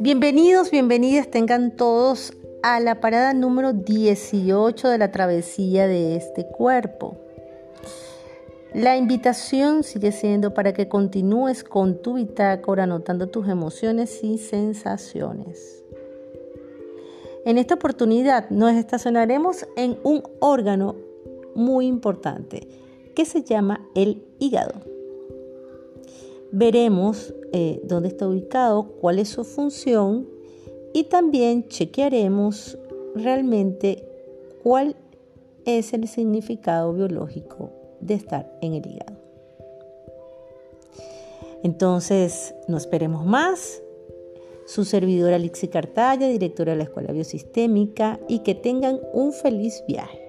Bienvenidos, bienvenidas tengan todos a la parada número 18 de la travesía de este cuerpo. La invitación sigue siendo para que continúes con tu bitácora anotando tus emociones y sensaciones. En esta oportunidad nos estacionaremos en un órgano muy importante que se llama el hígado. Veremos eh, dónde está ubicado, cuál es su función y también chequearemos realmente cuál es el significado biológico de estar en el hígado. Entonces, no esperemos más. Su servidora Alixi Cartaya, directora de la Escuela Biosistémica, y que tengan un feliz viaje.